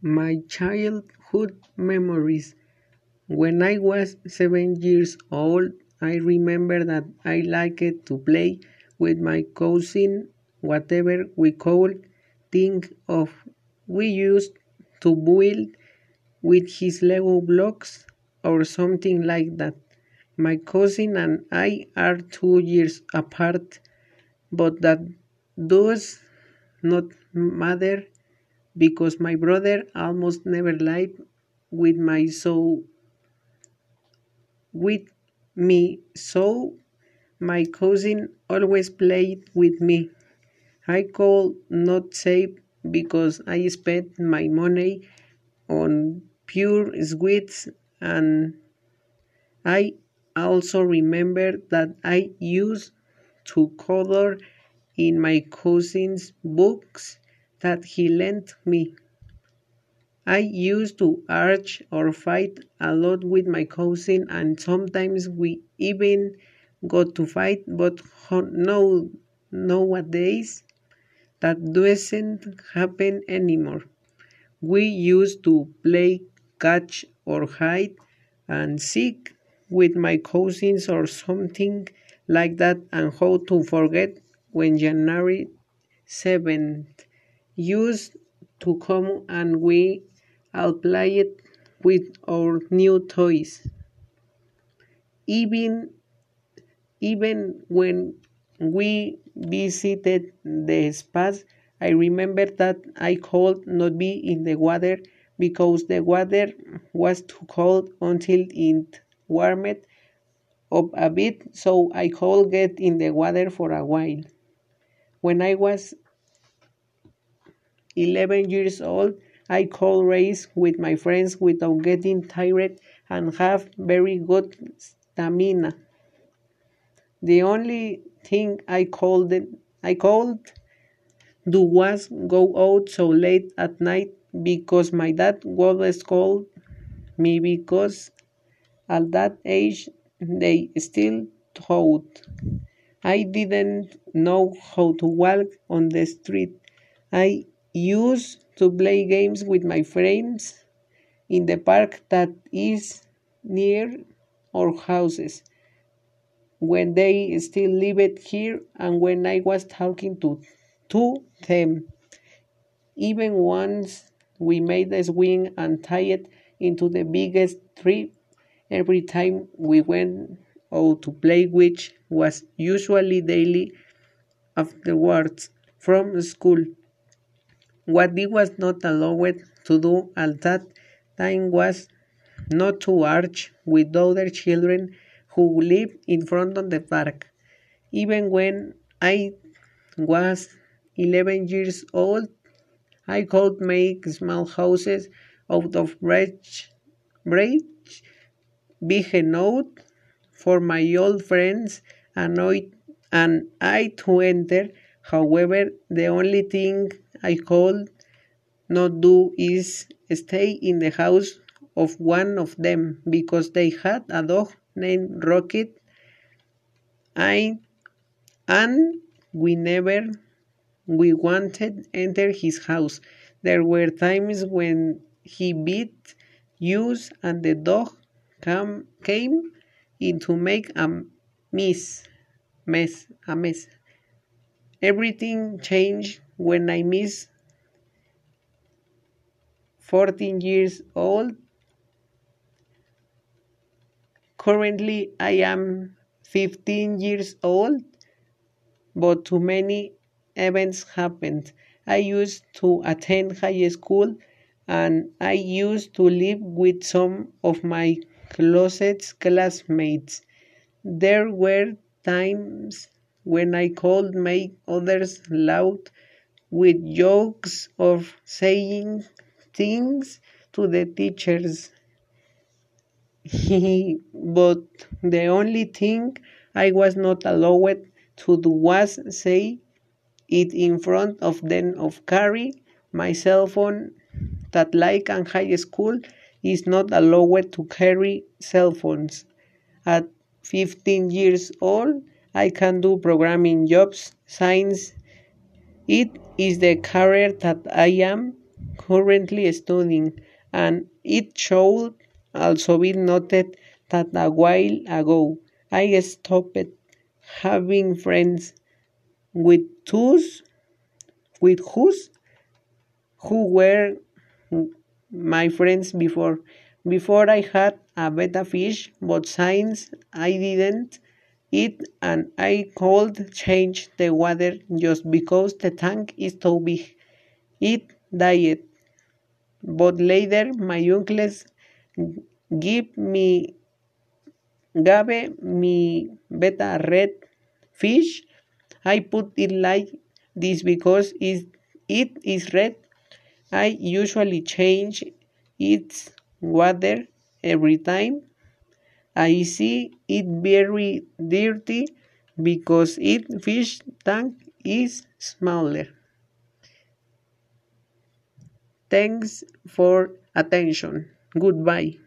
My childhood memories. When I was seven years old, I remember that I liked to play with my cousin, whatever we could think of. We used to build with his Lego blocks or something like that. My cousin and I are two years apart, but that does not matter because my brother almost never lived with my so with me. So my cousin always played with me. I could not save because i spent my money on pure sweets and i also remember that i used to color in my cousin's books that he lent me. I used to argue or fight a lot with my cousin, and sometimes we even got to fight, but no, nowadays that doesn't happen anymore. We used to play catch or hide and seek with my cousins or something like that, and how to forget when January 7th used to come and we all played with our new toys. Even even when we visited the spas, I remember that I could not be in the water because the water was too cold until it warmed up a bit, so I could get in the water for a while. When I was 11 years old, I could race with my friends without getting tired and have very good stamina. The only thing I could I could do was go out so late at night because my dad would called me because at that age they still thought I didn't know how to walk on the street. I used to play games with my friends in the park that is near our houses when they still lived here and when I was talking to, to them. Even once we made a swing and tied it into the biggest tree every time we went out to play, which was usually daily afterwards from school. What he was not allowed to do at that time was not to argue with other children who lived in front of the park. Even when I was 11 years old, I could make small houses out of branch, big enough for my old friends and I, and I to enter. However, the only thing I could not do is stay in the house of one of them because they had a dog named Rocket I, and we never we wanted enter his house. There were times when he beat us and the dog come, came in to make a mess, mess, a mess. Everything changed when I miss 14 years old. Currently, I am 15 years old, but too many events happened. I used to attend high school and I used to live with some of my closest classmates. There were times when I could make others laugh with jokes of saying things to the teachers. but the only thing I was not allowed to do was say it in front of them of carry my cell phone that like in high school is not allowed to carry cell phones. At 15 years old, I can do programming jobs, science. It is the career that I am currently studying, and it should also be noted that a while ago I stopped having friends with those with whose who were my friends before. Before I had a betta fish, but since I didn't eat and I could change the water just because the tank is too big. It died. But later my uncles give me gave me betta red fish. I put it like this because it, it is red. I usually change its water every time I see it very dirty because its fish tank is smaller. Thanks for attention. Goodbye.